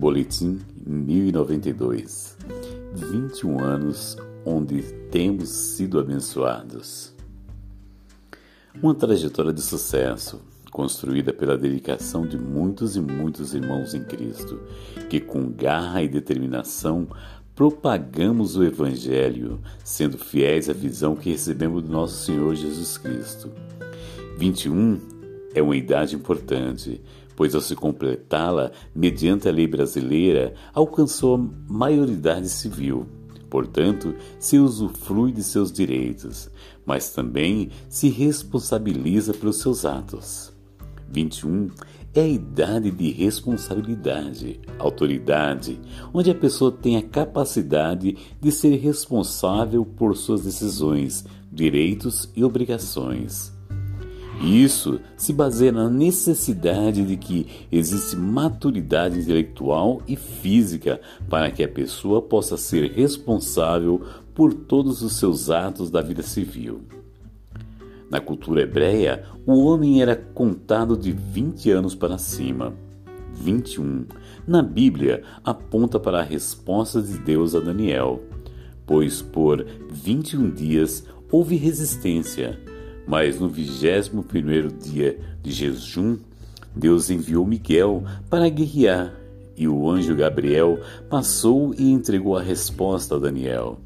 Boletim 1092. 21 anos onde temos sido abençoados. Uma trajetória de sucesso construída pela dedicação de muitos e muitos irmãos em Cristo, que com garra e determinação propagamos o Evangelho, sendo fiéis à visão que recebemos do nosso Senhor Jesus Cristo. 21 é uma idade importante, pois ao se completá-la, mediante a lei brasileira, alcançou a maioridade civil. Portanto, se usufrui de seus direitos, mas também se responsabiliza pelos seus atos. 21 é a idade de responsabilidade, autoridade, onde a pessoa tem a capacidade de ser responsável por suas decisões, direitos e obrigações. Isso se baseia na necessidade de que existe maturidade intelectual e física para que a pessoa possa ser responsável por todos os seus atos da vida civil. Na cultura hebreia, o homem era contado de 20 anos para cima. 21. Na Bíblia, aponta para a resposta de Deus a Daniel, pois por 21 dias houve resistência mas no vigésimo primeiro dia de jejum, Deus enviou Miguel para guerrear, e o anjo Gabriel passou e entregou a resposta a Daniel.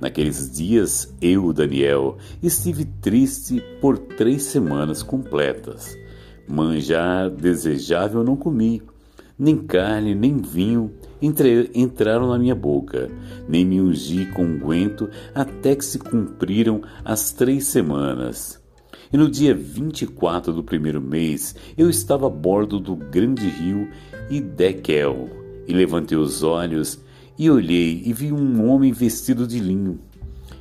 Naqueles dias, eu, Daniel, estive triste por três semanas completas. Manjar desejável não comi, nem carne, nem vinho entre, entraram na minha boca, nem me ungi com unguento até que se cumpriram as três semanas. E no dia 24 do primeiro mês, eu estava a bordo do grande rio Idekel, e levantei os olhos e olhei e vi um homem vestido de linho,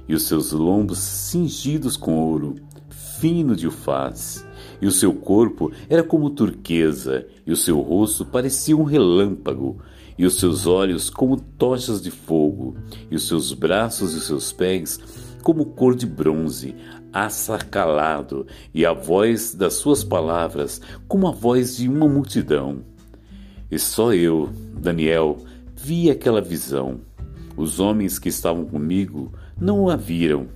e os seus lombos cingidos com ouro, fino de ufaz e o seu corpo era como turquesa, e o seu rosto parecia um relâmpago, e os seus olhos como tochas de fogo, e os seus braços e os seus pés como cor de bronze, assacalado, e a voz das suas palavras como a voz de uma multidão. E só eu, Daniel, vi aquela visão. Os homens que estavam comigo não a viram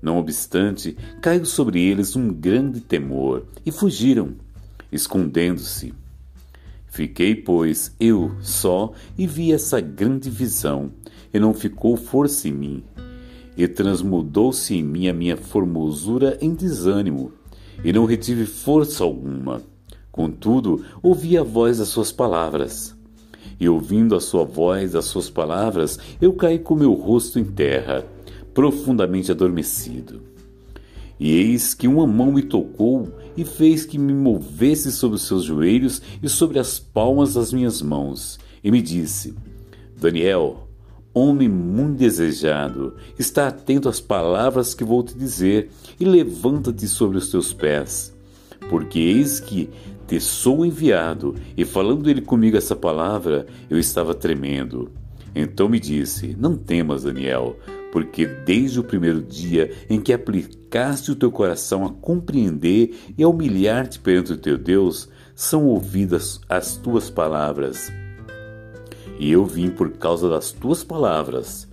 não obstante, caiu sobre eles um grande temor e fugiram, escondendo-se. Fiquei, pois, eu só e vi essa grande visão, e não ficou força em mim. E transmudou-se em mim a minha formosura em desânimo, e não retive força alguma. Contudo, ouvi a voz das suas palavras. E ouvindo a sua voz, as suas palavras, eu caí com meu rosto em terra profundamente adormecido. E eis que uma mão me tocou e fez que me movesse sobre os seus joelhos e sobre as palmas das minhas mãos, e me disse: Daniel, homem muito desejado, está atento às palavras que vou te dizer e levanta-te sobre os teus pés, porque eis que te sou enviado. E falando ele comigo essa palavra, eu estava tremendo. Então me disse: Não temas, Daniel porque desde o primeiro dia em que aplicaste o teu coração a compreender e a humilhar-te perante o teu Deus, são ouvidas as tuas palavras. E eu vim por causa das tuas palavras.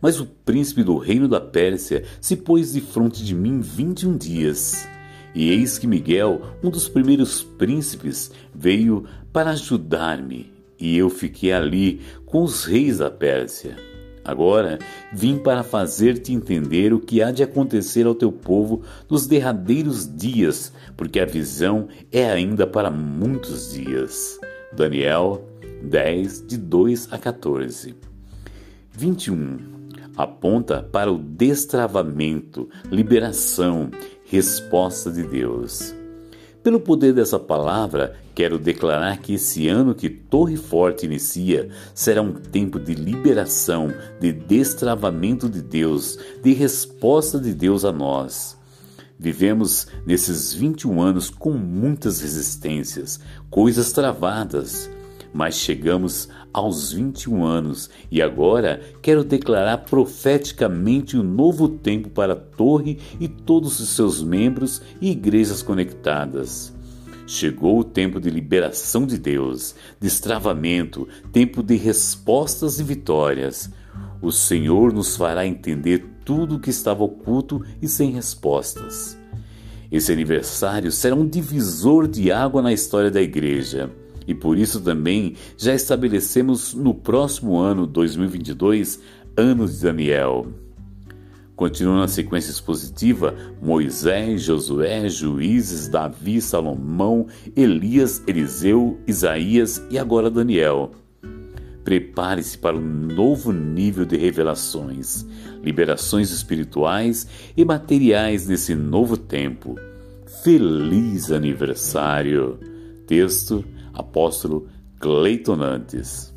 Mas o príncipe do reino da Pérsia se pôs de de mim vinte e um dias. E eis que Miguel, um dos primeiros príncipes, veio para ajudar-me, e eu fiquei ali com os reis da Pérsia. Agora vim para fazer-te entender o que há de acontecer ao teu povo nos derradeiros dias, porque a visão é ainda para muitos dias. Daniel 10, de 2 a 14. 21. Aponta para o destravamento, liberação, resposta de Deus. Pelo poder dessa palavra, quero declarar que esse ano que Torre Forte inicia será um tempo de liberação, de destravamento de Deus, de resposta de Deus a nós. Vivemos nesses 21 anos com muitas resistências, coisas travadas, mas chegamos aos 21 anos e agora quero declarar profeticamente o um novo tempo para a Torre e todos os seus membros e igrejas conectadas. Chegou o tempo de liberação de Deus, destravamento, tempo de respostas e vitórias. O Senhor nos fará entender tudo o que estava oculto e sem respostas. Esse aniversário será um divisor de água na história da igreja. E por isso também já estabelecemos no próximo ano 2022, ano de Daniel. Continuando a sequência expositiva, Moisés, Josué, Juízes, Davi, Salomão, Elias, Eliseu, Isaías e agora Daniel. Prepare-se para um novo nível de revelações, liberações espirituais e materiais nesse novo tempo. Feliz aniversário! Texto Apóstolo Cleiton Nantes